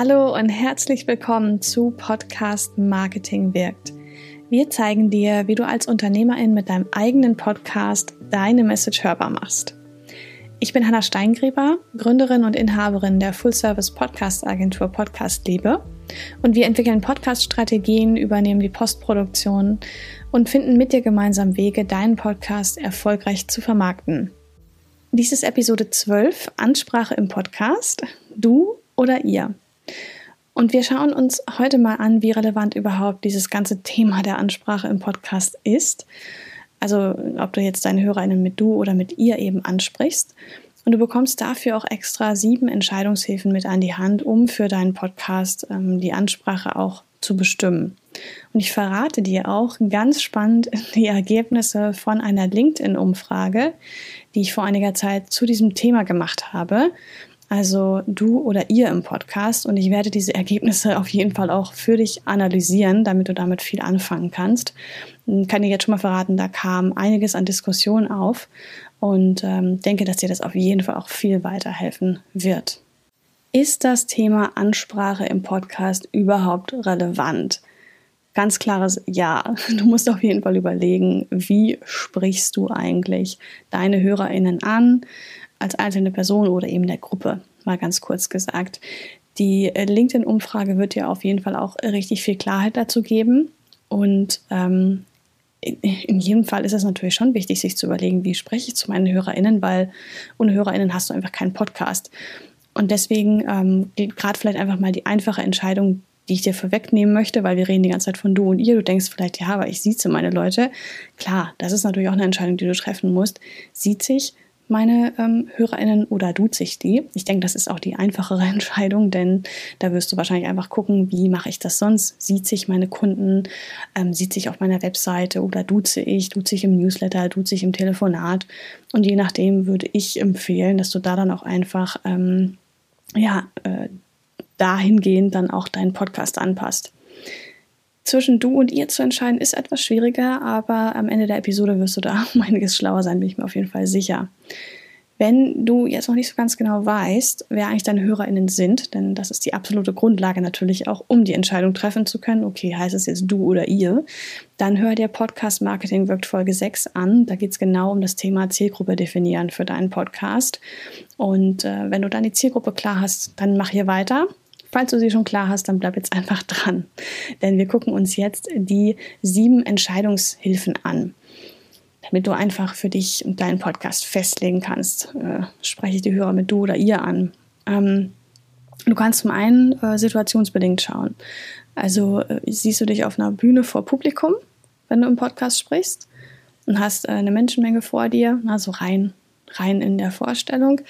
Hallo und herzlich willkommen zu Podcast Marketing wirkt. Wir zeigen dir, wie du als Unternehmerin mit deinem eigenen Podcast deine Message hörbar machst. Ich bin Hanna Steingräber, Gründerin und Inhaberin der Full-Service Podcast Agentur Podcast Liebe und wir entwickeln Podcast-Strategien, übernehmen die Postproduktion und finden mit dir gemeinsam Wege, deinen Podcast erfolgreich zu vermarkten. Dies ist Episode 12, Ansprache im Podcast, du oder ihr. Und wir schauen uns heute mal an, wie relevant überhaupt dieses ganze Thema der Ansprache im Podcast ist. Also ob du jetzt deine HörerInnen mit du oder mit ihr eben ansprichst. Und du bekommst dafür auch extra sieben Entscheidungshilfen mit an die Hand, um für deinen Podcast ähm, die Ansprache auch zu bestimmen. Und ich verrate dir auch ganz spannend die Ergebnisse von einer LinkedIn-Umfrage, die ich vor einiger Zeit zu diesem Thema gemacht habe also du oder ihr im Podcast. Und ich werde diese Ergebnisse auf jeden Fall auch für dich analysieren, damit du damit viel anfangen kannst. Ich kann dir jetzt schon mal verraten, da kam einiges an Diskussionen auf und ähm, denke, dass dir das auf jeden Fall auch viel weiterhelfen wird. Ist das Thema Ansprache im Podcast überhaupt relevant? Ganz klares Ja. Du musst auf jeden Fall überlegen, wie sprichst du eigentlich deine HörerInnen an? Als einzelne Person oder eben der Gruppe, mal ganz kurz gesagt. Die äh, LinkedIn-Umfrage wird dir auf jeden Fall auch richtig viel Klarheit dazu geben. Und ähm, in jedem Fall ist es natürlich schon wichtig, sich zu überlegen, wie spreche ich zu meinen HörerInnen, weil ohne HörerInnen hast du einfach keinen Podcast. Und deswegen ähm, gerade vielleicht einfach mal die einfache Entscheidung, die ich dir vorwegnehmen möchte, weil wir reden die ganze Zeit von du und ihr. Du denkst vielleicht, ja, aber ich sieze meine Leute. Klar, das ist natürlich auch eine Entscheidung, die du treffen musst. Sieht sich, meine ähm, HörerInnen oder duze ich die? Ich denke, das ist auch die einfachere Entscheidung, denn da wirst du wahrscheinlich einfach gucken, wie mache ich das sonst? Sieht sich meine Kunden, ähm, sieht sich auf meiner Webseite oder duze ich, duze ich im Newsletter, duze ich im Telefonat. Und je nachdem würde ich empfehlen, dass du da dann auch einfach, ähm, ja, äh, dahingehend dann auch deinen Podcast anpasst zwischen du und ihr zu entscheiden, ist etwas schwieriger, aber am Ende der Episode wirst du da um einiges schlauer sein, bin ich mir auf jeden Fall sicher. Wenn du jetzt noch nicht so ganz genau weißt, wer eigentlich deine HörerInnen sind, denn das ist die absolute Grundlage natürlich auch, um die Entscheidung treffen zu können, okay, heißt es jetzt du oder ihr, dann hör dir Podcast Marketing wirkt Folge 6 an. Da geht es genau um das Thema Zielgruppe definieren für deinen Podcast. Und äh, wenn du dann die Zielgruppe klar hast, dann mach hier weiter. Falls du sie schon klar hast, dann bleib jetzt einfach dran. Denn wir gucken uns jetzt die sieben Entscheidungshilfen an. Damit du einfach für dich und deinen Podcast festlegen kannst, äh, spreche ich die Hörer mit du oder ihr an. Ähm, du kannst zum einen äh, situationsbedingt schauen. Also äh, siehst du dich auf einer Bühne vor Publikum, wenn du im Podcast sprichst und hast äh, eine Menschenmenge vor dir, also rein, rein in der Vorstellung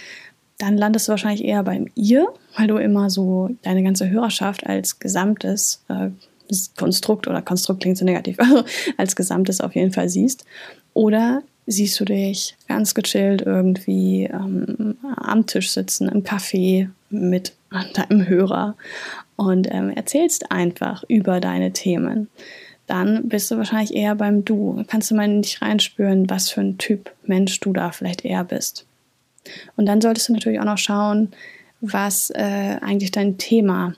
dann landest du wahrscheinlich eher beim ihr, weil du immer so deine ganze Hörerschaft als gesamtes äh, Konstrukt oder Konstrukt klingt so negativ, also als gesamtes auf jeden Fall siehst. Oder siehst du dich ganz gechillt irgendwie ähm, am Tisch sitzen, im Café mit deinem Hörer und ähm, erzählst einfach über deine Themen. Dann bist du wahrscheinlich eher beim Du. Kannst du mal in dich reinspüren, was für ein Typ Mensch du da vielleicht eher bist. Und dann solltest du natürlich auch noch schauen, was äh, eigentlich dein Thema,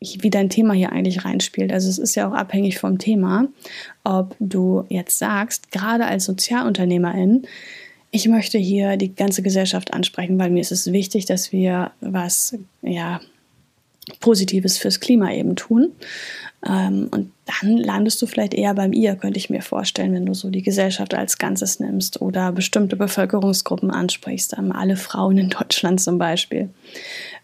wie dein Thema hier eigentlich reinspielt. Also es ist ja auch abhängig vom Thema, ob du jetzt sagst, gerade als Sozialunternehmerin, ich möchte hier die ganze Gesellschaft ansprechen, weil mir ist es wichtig, dass wir was ja Positives fürs Klima eben tun. Ähm, und dann landest du vielleicht eher beim ihr, könnte ich mir vorstellen, wenn du so die Gesellschaft als Ganzes nimmst oder bestimmte Bevölkerungsgruppen ansprichst, ähm, alle Frauen in Deutschland zum Beispiel.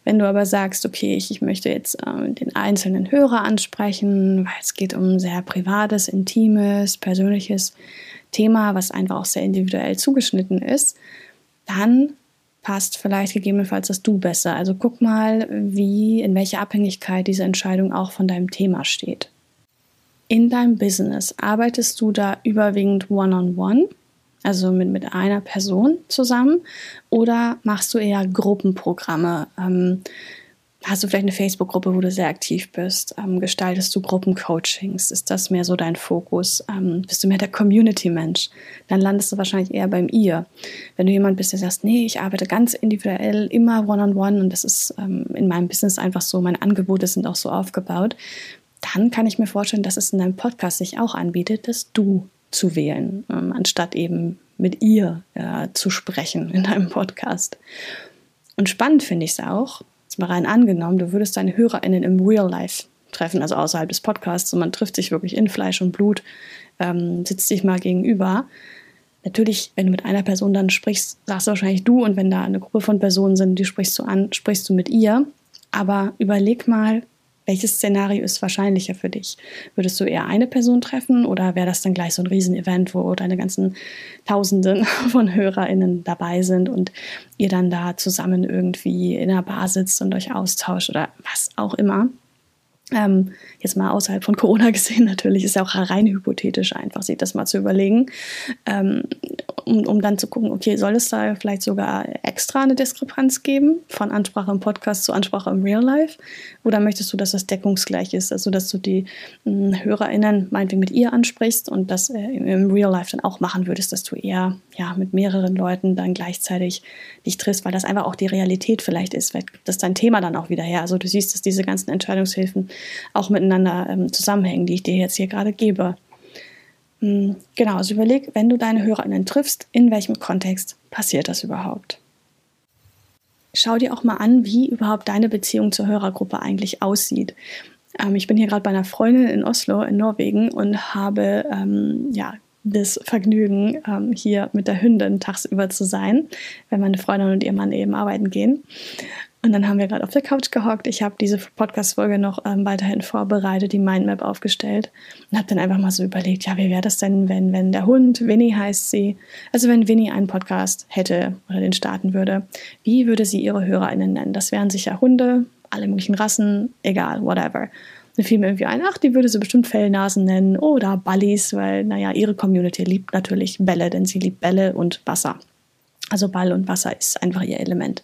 Wenn du aber sagst, okay, ich, ich möchte jetzt ähm, den einzelnen Hörer ansprechen, weil es geht um ein sehr privates, intimes, persönliches Thema, was einfach auch sehr individuell zugeschnitten ist, dann passt vielleicht gegebenenfalls das Du besser. Also guck mal, wie, in welcher Abhängigkeit diese Entscheidung auch von deinem Thema steht. In deinem Business arbeitest du da überwiegend one-on-one, -on -one, also mit, mit einer Person zusammen, oder machst du eher Gruppenprogramme? Ähm, Hast du vielleicht eine Facebook-Gruppe, wo du sehr aktiv bist? Ähm, gestaltest du Gruppencoachings? Ist das mehr so dein Fokus? Ähm, bist du mehr der Community-Mensch? Dann landest du wahrscheinlich eher beim Ihr. Wenn du jemand bist, der sagst, nee, ich arbeite ganz individuell, immer one-on-one -on -one, und das ist ähm, in meinem Business einfach so, meine Angebote sind auch so aufgebaut, dann kann ich mir vorstellen, dass es in deinem Podcast sich auch anbietet, dass du zu wählen, ähm, anstatt eben mit ihr ja, zu sprechen in deinem Podcast. Und spannend finde ich es auch, jetzt mal rein angenommen, du würdest deine HörerInnen im Real Life treffen, also außerhalb des Podcasts, und man trifft sich wirklich in Fleisch und Blut, ähm, sitzt sich mal gegenüber. Natürlich, wenn du mit einer Person dann sprichst, sagst du wahrscheinlich du, und wenn da eine Gruppe von Personen sind, die sprichst du an, sprichst du mit ihr. Aber überleg mal, welches Szenario ist wahrscheinlicher für dich? Würdest du eher eine Person treffen oder wäre das dann gleich so ein Riesenevent, wo deine ganzen Tausenden von HörerInnen dabei sind und ihr dann da zusammen irgendwie in einer Bar sitzt und euch austauscht oder was auch immer? Ähm, jetzt mal außerhalb von Corona gesehen, natürlich ist ja auch rein hypothetisch einfach, sich das mal zu überlegen. Ähm, um, um dann zu gucken, okay, soll es da vielleicht sogar extra eine Diskrepanz geben von Ansprache im Podcast zu Ansprache im Real Life? Oder möchtest du, dass das deckungsgleich ist, also dass du die mh, hm, HörerInnen meinetwegen mit ihr ansprichst und das äh, im Real Life dann auch machen würdest, dass du eher ja, mit mehreren Leuten dann gleichzeitig dich triffst, weil das einfach auch die Realität vielleicht ist. Gibt das dein Thema dann auch wieder her. Also du siehst, dass diese ganzen Entscheidungshilfen auch miteinander ähm, zusammenhängen, die ich dir jetzt hier gerade gebe. Hm, genau, also überleg, wenn du deine HörerInnen triffst, in welchem Kontext passiert das überhaupt? Schau dir auch mal an, wie überhaupt deine Beziehung zur Hörergruppe eigentlich aussieht. Ähm, ich bin hier gerade bei einer Freundin in Oslo, in Norwegen, und habe ähm, ja, das Vergnügen, ähm, hier mit der Hündin tagsüber zu sein, wenn meine Freundin und ihr Mann eben arbeiten gehen. Und dann haben wir gerade auf der Couch gehockt. Ich habe diese Podcast-Folge noch ähm, weiterhin vorbereitet, die Mindmap aufgestellt und habe dann einfach mal so überlegt, ja, wie wäre das denn, wenn, wenn der Hund, Winnie heißt sie, also wenn Winnie einen Podcast hätte oder den starten würde, wie würde sie ihre HörerInnen nennen? Das wären sicher Hunde, alle möglichen Rassen, egal, whatever. Dann fiel mir irgendwie ein, ach, die würde sie bestimmt Fellnasen nennen oder Ballis, weil, naja, ihre Community liebt natürlich Bälle, denn sie liebt Bälle und Wasser. Also Ball und Wasser ist einfach ihr Element.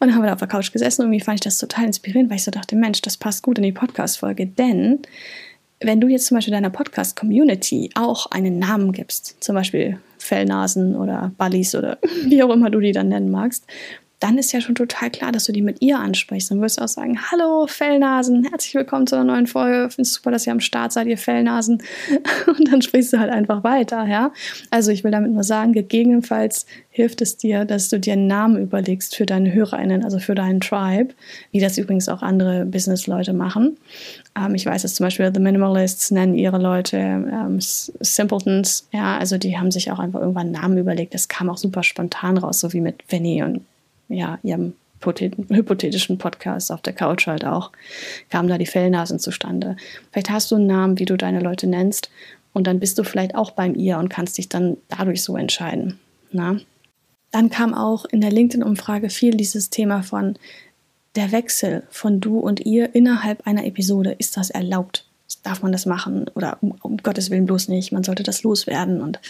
Und dann haben wir da auf der Couch gesessen und irgendwie fand ich das total inspirierend, weil ich so dachte, Mensch, das passt gut in die Podcast-Folge. Denn wenn du jetzt zum Beispiel deiner Podcast-Community auch einen Namen gibst, zum Beispiel Fellnasen oder Ballis oder wie auch immer du die dann nennen magst, dann ist ja schon total klar, dass du die mit ihr ansprichst. Dann wirst du auch sagen, hallo Fellnasen, herzlich willkommen zu einer neuen Folge. Finde es super, dass ihr am Start seid, ihr Fellnasen. Und dann sprichst du halt einfach weiter, ja. Also ich will damit nur sagen, gegebenenfalls hilft es dir, dass du dir einen Namen überlegst für deine HörerInnen, also für deinen Tribe, wie das übrigens auch andere Business-Leute machen. Ähm, ich weiß, dass zum Beispiel The Minimalists nennen ihre Leute ähm, Simpletons, ja, also die haben sich auch einfach irgendwann einen Namen überlegt. Das kam auch super spontan raus, so wie mit Vinny und ja, ihrem hypothetischen Podcast auf der Couch halt auch, kamen da die Fellnasen zustande. Vielleicht hast du einen Namen, wie du deine Leute nennst, und dann bist du vielleicht auch beim ihr und kannst dich dann dadurch so entscheiden. Na? Dann kam auch in der LinkedIn-Umfrage viel dieses Thema von der Wechsel von du und ihr innerhalb einer Episode. Ist das erlaubt? Darf man das machen? Oder um, Gottes Willen bloß nicht. Man sollte das loswerden und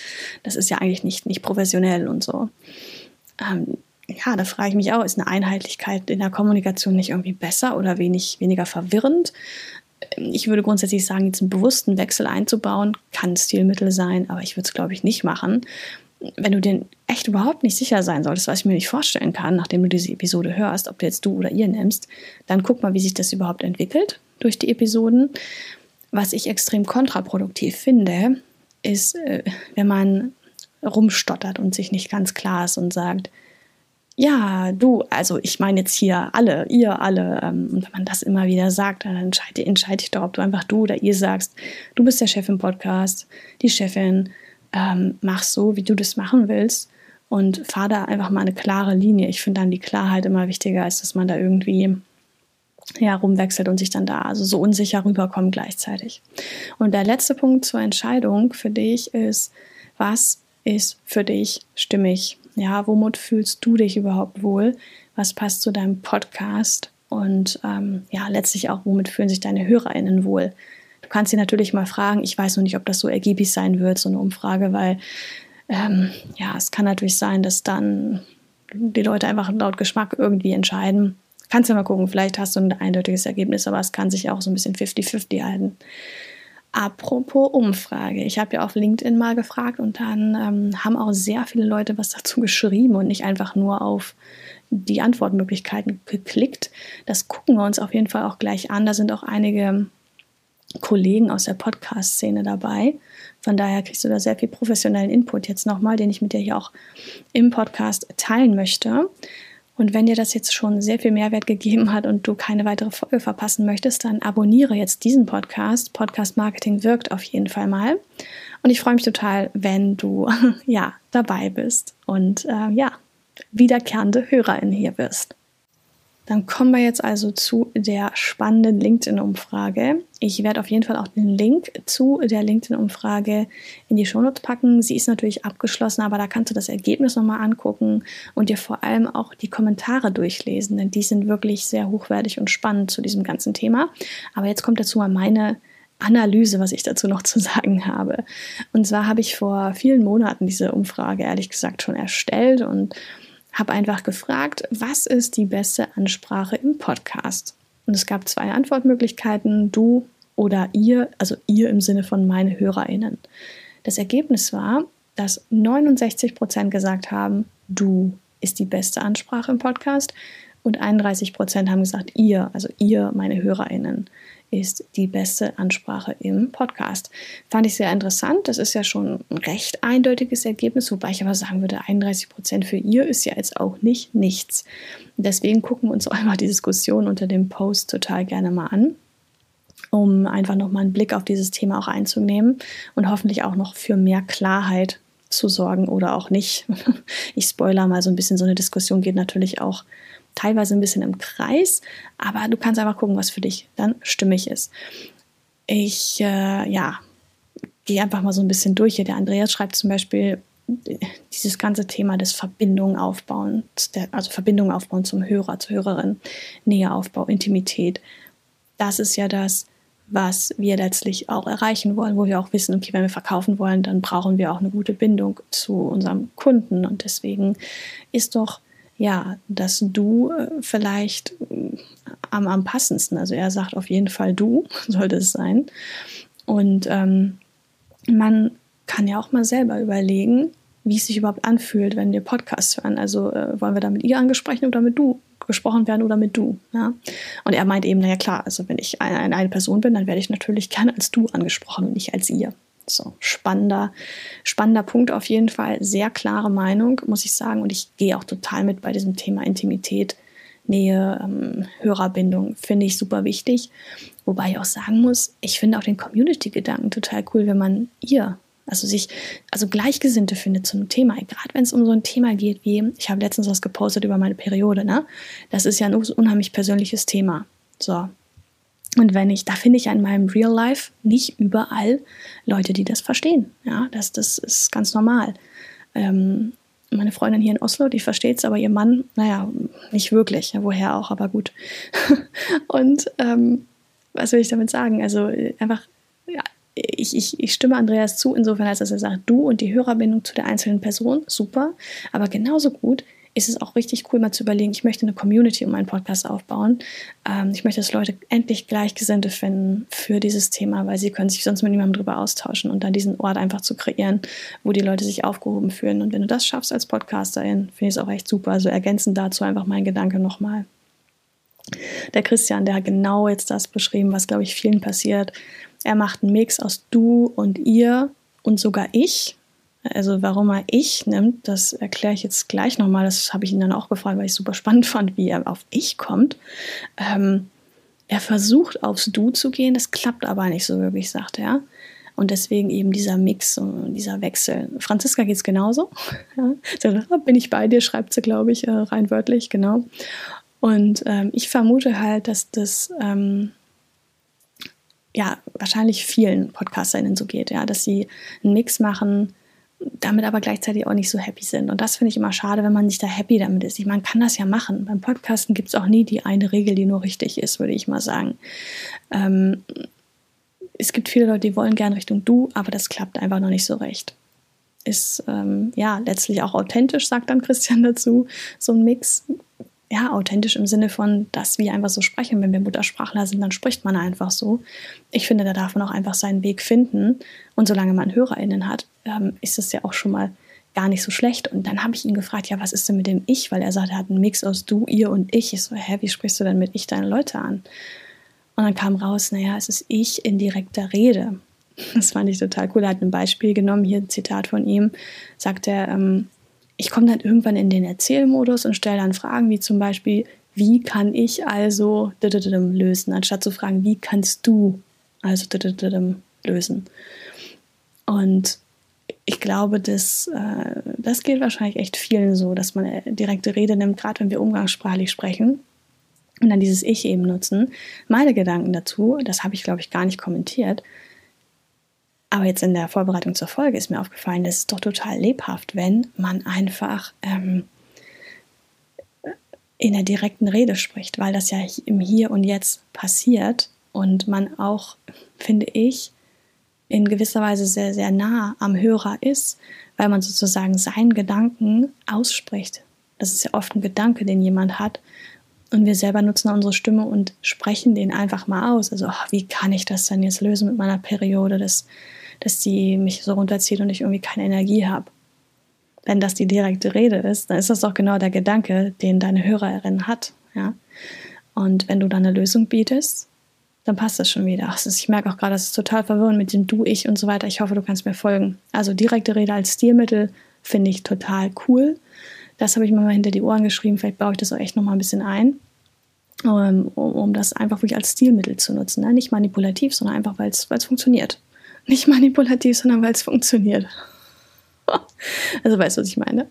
das ist ja eigentlich nicht, nicht professionell und so. Ähm, ja, da frage ich mich auch, ist eine Einheitlichkeit in der Kommunikation nicht irgendwie besser oder wenig, weniger verwirrend? Ich würde grundsätzlich sagen, jetzt einen bewussten Wechsel einzubauen, kann Stilmittel sein, aber ich würde es, glaube ich, nicht machen. Wenn du dir echt überhaupt nicht sicher sein solltest, was ich mir nicht vorstellen kann, nachdem du diese Episode hörst, ob du jetzt du oder ihr nimmst, dann guck mal, wie sich das überhaupt entwickelt durch die Episoden. Was ich extrem kontraproduktiv finde, ist, äh, wenn man rumstottert und sich nicht ganz klar ist und sagt, ja, du, also ich meine jetzt hier alle, ihr alle. Ähm, und wenn man das immer wieder sagt, dann entscheide, entscheide ich doch, ob du einfach du oder ihr sagst, du bist der Chef im Podcast, die Chefin, ähm, mach so, wie du das machen willst und fahr da einfach mal eine klare Linie. Ich finde dann die Klarheit immer wichtiger, als dass man da irgendwie ja, rumwechselt und sich dann da also so unsicher rüberkommt gleichzeitig. Und der letzte Punkt zur Entscheidung für dich ist, was ist für dich stimmig? Ja, womit fühlst du dich überhaupt wohl? Was passt zu deinem Podcast? Und ähm, ja, letztlich auch, womit fühlen sich deine HörerInnen wohl? Du kannst sie natürlich mal fragen. Ich weiß noch nicht, ob das so ergiebig sein wird, so eine Umfrage, weil ähm, ja, es kann natürlich sein, dass dann die Leute einfach laut Geschmack irgendwie entscheiden. kannst ja mal gucken, vielleicht hast du ein eindeutiges Ergebnis, aber es kann sich auch so ein bisschen 50-50 halten. Apropos Umfrage. Ich habe ja auf LinkedIn mal gefragt und dann ähm, haben auch sehr viele Leute was dazu geschrieben und nicht einfach nur auf die Antwortmöglichkeiten geklickt. Das gucken wir uns auf jeden Fall auch gleich an. Da sind auch einige Kollegen aus der Podcast-Szene dabei. Von daher kriegst du da sehr viel professionellen Input jetzt nochmal, den ich mit dir hier auch im Podcast teilen möchte. Und wenn dir das jetzt schon sehr viel Mehrwert gegeben hat und du keine weitere Folge verpassen möchtest, dann abonniere jetzt diesen Podcast. Podcast Marketing wirkt auf jeden Fall mal. Und ich freue mich total, wenn du ja dabei bist und äh, ja wiederkehrende Hörerin hier wirst. Dann kommen wir jetzt also zu der spannenden LinkedIn-Umfrage. Ich werde auf jeden Fall auch den Link zu der LinkedIn-Umfrage in die Shownotes packen. Sie ist natürlich abgeschlossen, aber da kannst du das Ergebnis nochmal angucken und dir vor allem auch die Kommentare durchlesen, denn die sind wirklich sehr hochwertig und spannend zu diesem ganzen Thema. Aber jetzt kommt dazu mal meine Analyse, was ich dazu noch zu sagen habe. Und zwar habe ich vor vielen Monaten diese Umfrage ehrlich gesagt schon erstellt und habe einfach gefragt, was ist die beste Ansprache im Podcast? Und es gab zwei Antwortmöglichkeiten, du oder ihr, also ihr im Sinne von meine HörerInnen. Das Ergebnis war, dass 69 Prozent gesagt haben, du ist die beste Ansprache im Podcast und 31 Prozent haben gesagt, ihr, also ihr, meine HörerInnen ist die beste Ansprache im Podcast. Fand ich sehr interessant. Das ist ja schon ein recht eindeutiges Ergebnis, wobei ich aber sagen würde, 31 Prozent für ihr ist ja jetzt auch nicht nichts. Deswegen gucken wir uns auch einmal die Diskussion unter dem Post total gerne mal an um einfach nochmal einen Blick auf dieses Thema auch einzunehmen und hoffentlich auch noch für mehr Klarheit zu sorgen oder auch nicht. Ich spoiler mal so ein bisschen, so eine Diskussion geht natürlich auch teilweise ein bisschen im Kreis, aber du kannst einfach gucken, was für dich dann stimmig ist. Ich, äh, ja, gehe einfach mal so ein bisschen durch hier. Der Andreas schreibt zum Beispiel dieses ganze Thema des Verbindungen aufbauen, also Verbindungen aufbauen zum Hörer, zur Hörerin, Näheaufbau, Intimität. Das ist ja das, was wir letztlich auch erreichen wollen, wo wir auch wissen, okay, wenn wir verkaufen wollen, dann brauchen wir auch eine gute Bindung zu unserem Kunden. Und deswegen ist doch ja, dass du äh, vielleicht äh, am, am passendsten, also er sagt auf jeden Fall du, sollte es sein. Und ähm, man kann ja auch mal selber überlegen, wie es sich überhaupt anfühlt, wenn wir Podcasts hören. Also äh, wollen wir da mit ihr angesprochen oder mit du gesprochen werden oder mit du. Ja? Und er meint eben, naja klar, also wenn ich eine, eine Person bin, dann werde ich natürlich gerne als du angesprochen und nicht als ihr. So, spannender, spannender Punkt auf jeden Fall. Sehr klare Meinung, muss ich sagen. Und ich gehe auch total mit bei diesem Thema Intimität, Nähe, ähm, Hörerbindung. Finde ich super wichtig. Wobei ich auch sagen muss, ich finde auch den Community-Gedanken total cool, wenn man ihr, also sich, also Gleichgesinnte findet zu einem Thema. Gerade wenn es um so ein Thema geht wie, ich habe letztens was gepostet über meine Periode, ne? Das ist ja ein unheimlich persönliches Thema. So, und wenn ich, da finde ich in meinem Real Life nicht überall Leute, die das verstehen. Ja, das, das ist ganz normal. Ähm, meine Freundin hier in Oslo, die versteht es, aber ihr Mann, naja, nicht wirklich. Woher auch, aber gut. und ähm, was will ich damit sagen? Also einfach, ja, ich, ich, ich stimme Andreas zu, insofern als dass er sagt, du und die Hörerbindung zu der einzelnen Person, super. Aber genauso gut ist es auch richtig cool, mal zu überlegen, ich möchte eine Community um meinen Podcast aufbauen. Ähm, ich möchte, dass Leute endlich Gleichgesinnte finden für dieses Thema, weil sie können sich sonst mit niemandem drüber austauschen und dann diesen Ort einfach zu kreieren, wo die Leute sich aufgehoben fühlen. Und wenn du das schaffst als Podcasterin, finde ich es auch echt super. Also ergänzend dazu einfach mein Gedanke nochmal. Der Christian, der hat genau jetzt das beschrieben, was, glaube ich, vielen passiert. Er macht einen Mix aus du und ihr und sogar ich. Also warum er ich nimmt, das erkläre ich jetzt gleich nochmal. Das habe ich ihn dann auch gefragt, weil ich super spannend fand, wie er auf ich kommt. Ähm, er versucht aufs Du zu gehen, das klappt aber nicht so wirklich, sagt er. Und deswegen eben dieser Mix und dieser Wechsel. Franziska geht es genauso. Ah, bin ich bei dir, schreibt sie, glaube ich, äh, rein wörtlich, genau. Und ähm, ich vermute halt, dass das ähm, ja wahrscheinlich vielen PodcasterInnen so geht, ja, dass sie einen Mix machen damit aber gleichzeitig auch nicht so happy sind. Und das finde ich immer schade, wenn man nicht da happy damit ist. Ich meine, man kann das ja machen. Beim Podcasten gibt es auch nie die eine Regel, die nur richtig ist, würde ich mal sagen. Ähm, es gibt viele Leute, die wollen gern Richtung du, aber das klappt einfach noch nicht so recht. Ist ähm, ja letztlich auch authentisch, sagt dann Christian dazu. So ein Mix ja, authentisch im Sinne von, dass wir einfach so sprechen. Wenn wir Muttersprachler sind, dann spricht man einfach so. Ich finde, da darf man auch einfach seinen Weg finden. Und solange man HörerInnen hat, ähm, ist es ja auch schon mal gar nicht so schlecht. Und dann habe ich ihn gefragt, ja, was ist denn mit dem Ich? Weil er sagt, er hat einen Mix aus du, ihr und ich. Ich so, hä, wie sprichst du denn mit Ich deine Leute an? Und dann kam raus, naja, es ist Ich in direkter Rede. Das fand ich total cool. Er hat ein Beispiel genommen, hier ein Zitat von ihm, sagt er, ähm, ich komme dann irgendwann in den Erzählmodus und stelle dann Fragen wie zum Beispiel, wie kann ich also lösen, anstatt zu fragen, wie kannst du also lösen. Und ich glaube, das, äh, das geht wahrscheinlich echt vielen so, dass man äh, direkte Rede nimmt, gerade wenn wir umgangssprachlich sprechen und dann dieses Ich eben nutzen. Meine Gedanken dazu, das habe ich, glaube ich, gar nicht kommentiert, aber jetzt in der Vorbereitung zur Folge ist mir aufgefallen, das ist doch total lebhaft, wenn man einfach ähm, in der direkten Rede spricht, weil das ja im Hier und Jetzt passiert und man auch, finde ich, in gewisser Weise sehr, sehr nah am Hörer ist, weil man sozusagen seinen Gedanken ausspricht. Das ist ja oft ein Gedanke, den jemand hat. Und wir selber nutzen unsere Stimme und sprechen den einfach mal aus. Also, oh, wie kann ich das denn jetzt lösen mit meiner Periode? Das dass die mich so runterzieht und ich irgendwie keine Energie habe. Wenn das die direkte Rede ist, dann ist das doch genau der Gedanke, den deine Hörerin hat. Ja? Und wenn du dann eine Lösung bietest, dann passt das schon wieder. Ach, ich merke auch gerade, das ist total verwirrend mit dem Du, Ich und so weiter. Ich hoffe, du kannst mir folgen. Also direkte Rede als Stilmittel finde ich total cool. Das habe ich mir mal hinter die Ohren geschrieben. Vielleicht baue ich das auch echt nochmal ein bisschen ein, um, um, das einfach wirklich als Stilmittel zu nutzen. Ne? Nicht manipulativ, sondern einfach, weil es funktioniert. Nicht manipulativ, sondern weil es funktioniert. Also weißt du, was ich meine?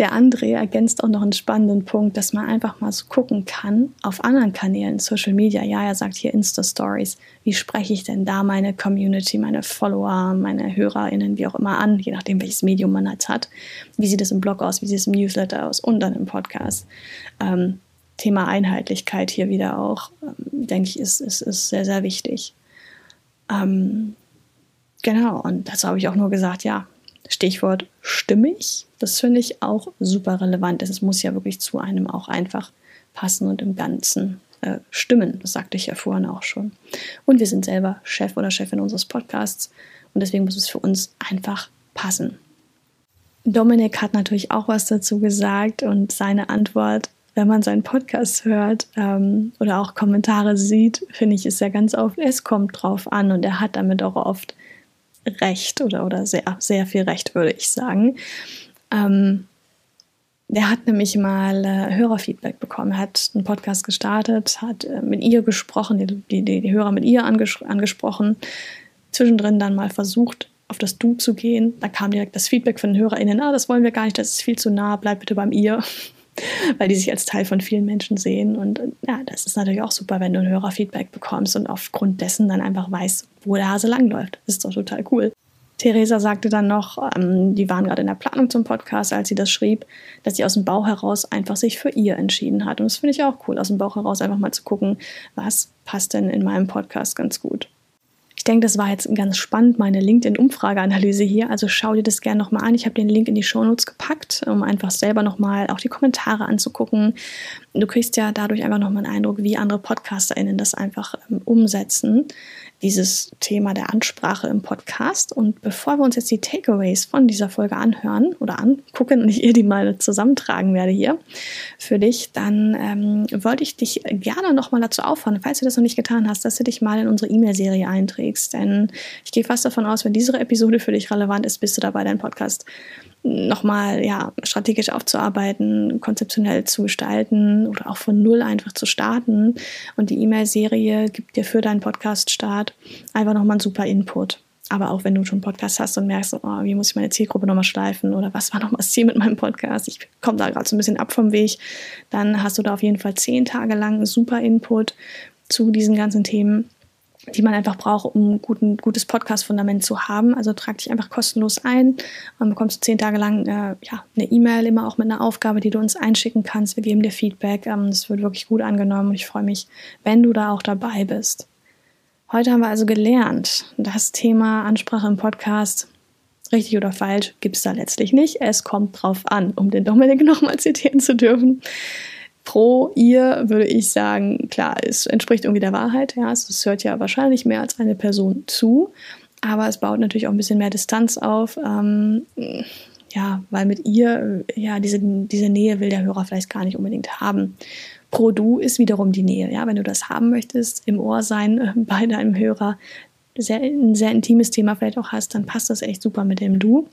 Der André ergänzt auch noch einen spannenden Punkt, dass man einfach mal so gucken kann auf anderen Kanälen, Social Media. Ja, er sagt hier Insta-Stories. Wie spreche ich denn da meine Community, meine Follower, meine HörerInnen, wie auch immer an, je nachdem, welches Medium man jetzt hat. Wie sieht es im Blog aus, wie sieht es im Newsletter aus und dann im Podcast. Ähm, Thema Einheitlichkeit hier wieder auch, ähm, denke ich, ist, ist, ist sehr, sehr wichtig. Ähm, Genau, und dazu habe ich auch nur gesagt, ja, Stichwort stimmig, das finde ich auch super relevant. Es muss ja wirklich zu einem auch einfach passen und im Ganzen äh, stimmen. Das sagte ich ja vorhin auch schon. Und wir sind selber Chef oder Chefin unseres Podcasts und deswegen muss es für uns einfach passen. Dominik hat natürlich auch was dazu gesagt und seine Antwort, wenn man seinen Podcast hört ähm, oder auch Kommentare sieht, finde ich, ist ja ganz oft, es kommt drauf an und er hat damit auch oft recht oder, oder sehr, sehr viel recht, würde ich sagen. Ähm, der hat nämlich mal äh, Hörerfeedback bekommen. Hat einen Podcast gestartet, hat äh, mit ihr gesprochen, die, die, die Hörer mit ihr anges angesprochen, zwischendrin dann mal versucht, auf das Du zu gehen. Da kam direkt das Feedback von den HörerInnen, ah, das wollen wir gar nicht, das ist viel zu nah, bleib bitte beim ihr. Weil die sich als Teil von vielen Menschen sehen. Und ja, das ist natürlich auch super, wenn du ein Hörerfeedback bekommst und aufgrund dessen dann einfach weißt, wo der Hase langläuft. Das ist doch total cool. Theresa sagte dann noch, ähm, die waren gerade in der Planung zum Podcast, als sie das schrieb, dass sie aus dem Bauch heraus einfach sich für ihr entschieden hat. Und das finde ich auch cool, aus dem Bauch heraus einfach mal zu gucken, was passt denn in meinem Podcast ganz gut. Denke, das war jetzt ganz spannend, meine LinkedIn-Umfrageanalyse hier. Also schau dir das gerne nochmal an. Ich habe den Link in die Shownotes gepackt, um einfach selber nochmal auch die Kommentare anzugucken. Du kriegst ja dadurch einfach nochmal einen Eindruck, wie andere PodcasterInnen das einfach ähm, umsetzen dieses Thema der Ansprache im Podcast. Und bevor wir uns jetzt die Takeaways von dieser Folge anhören oder angucken und ich ihr die mal zusammentragen werde hier für dich, dann ähm, wollte ich dich gerne nochmal dazu auffordern, falls du das noch nicht getan hast, dass du dich mal in unsere E-Mail-Serie einträgst. Denn ich gehe fast davon aus, wenn diese Episode für dich relevant ist, bist du dabei, deinen Podcast nochmal ja, strategisch aufzuarbeiten, konzeptionell zu gestalten oder auch von null einfach zu starten. Und die E-Mail-Serie gibt dir für deinen Podcast-Start einfach nochmal einen super Input. Aber auch wenn du schon einen Podcast hast und merkst, oh, wie muss ich meine Zielgruppe nochmal schleifen oder was war nochmal das Ziel mit meinem Podcast, ich komme da gerade so ein bisschen ab vom Weg, dann hast du da auf jeden Fall zehn Tage lang super Input zu diesen ganzen Themen die man einfach braucht, um ein guten, gutes Podcast-Fundament zu haben. Also trag dich einfach kostenlos ein und bekommst zehn Tage lang äh, ja, eine E-Mail, immer auch mit einer Aufgabe, die du uns einschicken kannst. Wir geben dir Feedback. Ähm, das wird wirklich gut angenommen und ich freue mich, wenn du da auch dabei bist. Heute haben wir also gelernt, das Thema Ansprache im Podcast, richtig oder falsch, gibt es da letztlich nicht. Es kommt drauf an, um den Dominik nochmal zitieren zu dürfen. Pro ihr würde ich sagen, klar, es entspricht irgendwie der Wahrheit. Ja, es hört ja wahrscheinlich mehr als eine Person zu, aber es baut natürlich auch ein bisschen mehr Distanz auf. Ähm, ja, weil mit ihr, ja, diese, diese Nähe will der Hörer vielleicht gar nicht unbedingt haben. Pro Du ist wiederum die Nähe. Ja, wenn du das haben möchtest, im Ohr sein äh, bei deinem Hörer, sehr, ein sehr intimes Thema vielleicht auch hast, dann passt das echt super mit dem Du.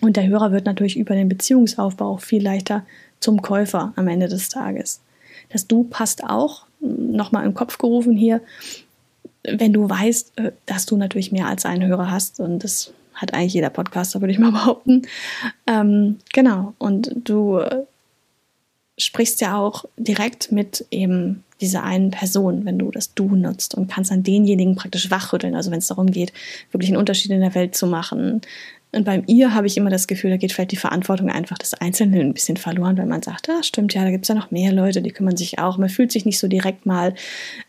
Und der Hörer wird natürlich über den Beziehungsaufbau auch viel leichter zum Käufer am Ende des Tages. Das Du passt auch, nochmal im Kopf gerufen hier, wenn du weißt, äh, dass du natürlich mehr als einen Hörer hast und das hat eigentlich jeder Podcaster, würde ich mal behaupten. Ähm, genau, und du äh, sprichst ja auch direkt mit eben dieser einen Person, wenn du das Du nutzt und kannst dann denjenigen praktisch wachrütteln. Also wenn es darum geht, wirklich einen Unterschied in der Welt zu machen. Und beim Ihr habe ich immer das Gefühl, da geht vielleicht die Verantwortung einfach des Einzelnen ein bisschen verloren, weil man sagt, ah, stimmt ja, da gibt es ja noch mehr Leute, die kümmern sich auch. Man fühlt sich nicht so direkt mal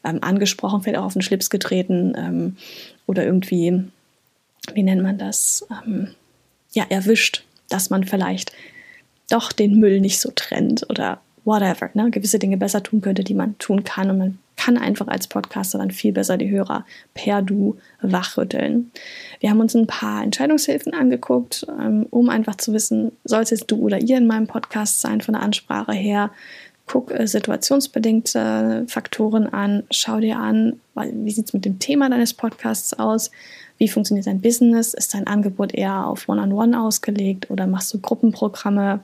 ähm, angesprochen, vielleicht auch auf den Schlips getreten ähm, oder irgendwie, wie nennt man das, ähm, ja, erwischt, dass man vielleicht doch den Müll nicht so trennt oder whatever, ne, gewisse Dinge besser tun könnte, die man tun kann. Und man kann einfach als Podcaster dann viel besser die Hörer per Du wachrütteln. Wir haben uns ein paar Entscheidungshilfen angeguckt, ähm, um einfach zu wissen, soll es jetzt du oder ihr in meinem Podcast sein, von der Ansprache her. Guck äh, situationsbedingte Faktoren an, schau dir an, wie sieht es mit dem Thema deines Podcasts aus, wie funktioniert dein Business, ist dein Angebot eher auf One-on-One -on -One ausgelegt oder machst du Gruppenprogramme,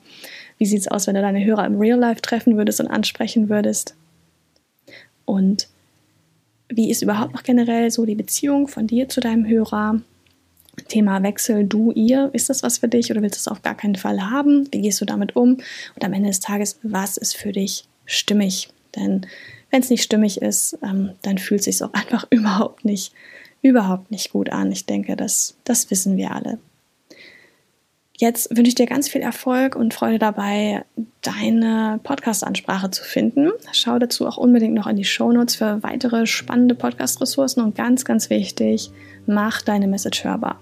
wie sieht es aus, wenn du deine Hörer im Real Life treffen würdest und ansprechen würdest? Und wie ist überhaupt noch generell so die Beziehung von dir zu deinem Hörer? Thema Wechsel, du, ihr, ist das was für dich oder willst du es auf gar keinen Fall haben? Wie gehst du damit um? Und am Ende des Tages, was ist für dich stimmig? Denn wenn es nicht stimmig ist, ähm, dann fühlt es sich auch einfach überhaupt nicht, überhaupt nicht gut an. Ich denke, das, das wissen wir alle. Jetzt wünsche ich dir ganz viel Erfolg und Freude dabei, deine Podcast-Ansprache zu finden. Schau dazu auch unbedingt noch in die Show Notes für weitere spannende Podcast-Ressourcen und ganz, ganz wichtig, mach deine Message hörbar.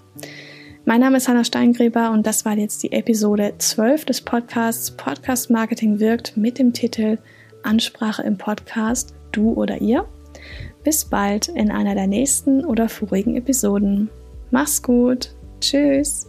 Mein Name ist Hanna Steingräber und das war jetzt die Episode 12 des Podcasts Podcast Marketing wirkt mit dem Titel Ansprache im Podcast, du oder ihr. Bis bald in einer der nächsten oder vorigen Episoden. Mach's gut. Tschüss.